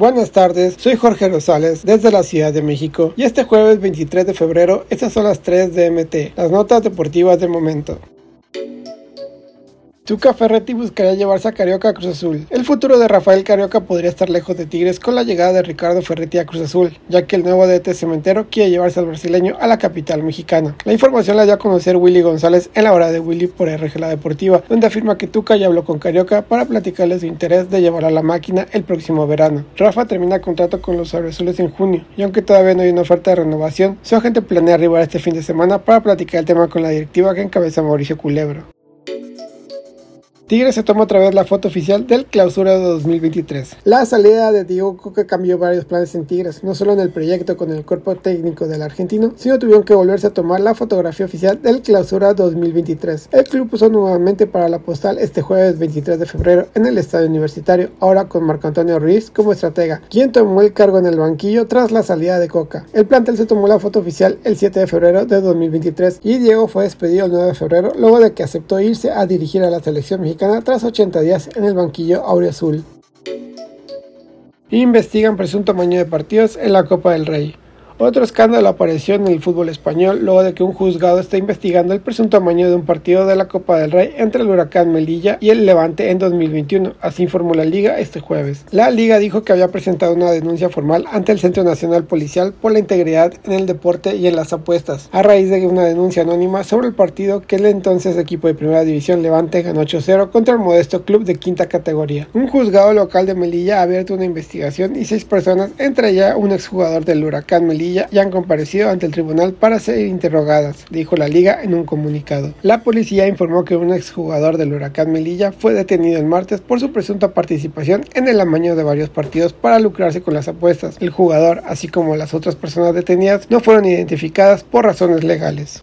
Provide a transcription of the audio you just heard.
Buenas tardes, soy Jorge Rosales desde la Ciudad de México y este jueves 23 de febrero estas son las 3 de MT, las notas deportivas del momento. Tuca Ferretti buscaría llevarse a Carioca a Cruz Azul. El futuro de Rafael Carioca podría estar lejos de Tigres con la llegada de Ricardo Ferretti a Cruz Azul, ya que el nuevo DT Cementero quiere llevarse al brasileño a la capital mexicana. La información la dio a conocer Willy González en la hora de Willy por RG La Deportiva, donde afirma que Tuca ya habló con Carioca para platicarle su interés de llevar a la máquina el próximo verano. Rafa termina contrato con los azules en junio, y aunque todavía no hay una oferta de renovación, su agente planea arribar este fin de semana para platicar el tema con la directiva que encabeza Mauricio Culebro. Tigres se toma otra vez la foto oficial del clausura de 2023. La salida de Diego Coca cambió varios planes en Tigres, no solo en el proyecto con el cuerpo técnico del argentino, sino tuvieron que volverse a tomar la fotografía oficial del clausura 2023. El club puso nuevamente para la postal este jueves 23 de febrero en el estadio universitario, ahora con Marco Antonio Ruiz como estratega, quien tomó el cargo en el banquillo tras la salida de Coca. El plantel se tomó la foto oficial el 7 de febrero de 2023 y Diego fue despedido el 9 de febrero luego de que aceptó irse a dirigir a la selección mexicana tras 80 días en el banquillo aureazul. Investigan presunto maño de partidos en la Copa del Rey. Otro escándalo apareció en el fútbol español luego de que un juzgado está investigando el presunto amaño de un partido de la Copa del Rey entre el Huracán Melilla y el Levante en 2021, así informó la liga este jueves. La liga dijo que había presentado una denuncia formal ante el Centro Nacional Policial por la integridad en el deporte y en las apuestas, a raíz de una denuncia anónima sobre el partido que el entonces equipo de primera división Levante ganó 8-0 contra el modesto club de quinta categoría. Un juzgado local de Melilla ha abierto una investigación y seis personas, entre ellas un exjugador del Huracán Melilla, ya han comparecido ante el tribunal para ser interrogadas, dijo la liga en un comunicado. La policía informó que un exjugador del Huracán Melilla fue detenido el martes por su presunta participación en el amaño de varios partidos para lucrarse con las apuestas. El jugador, así como las otras personas detenidas, no fueron identificadas por razones legales.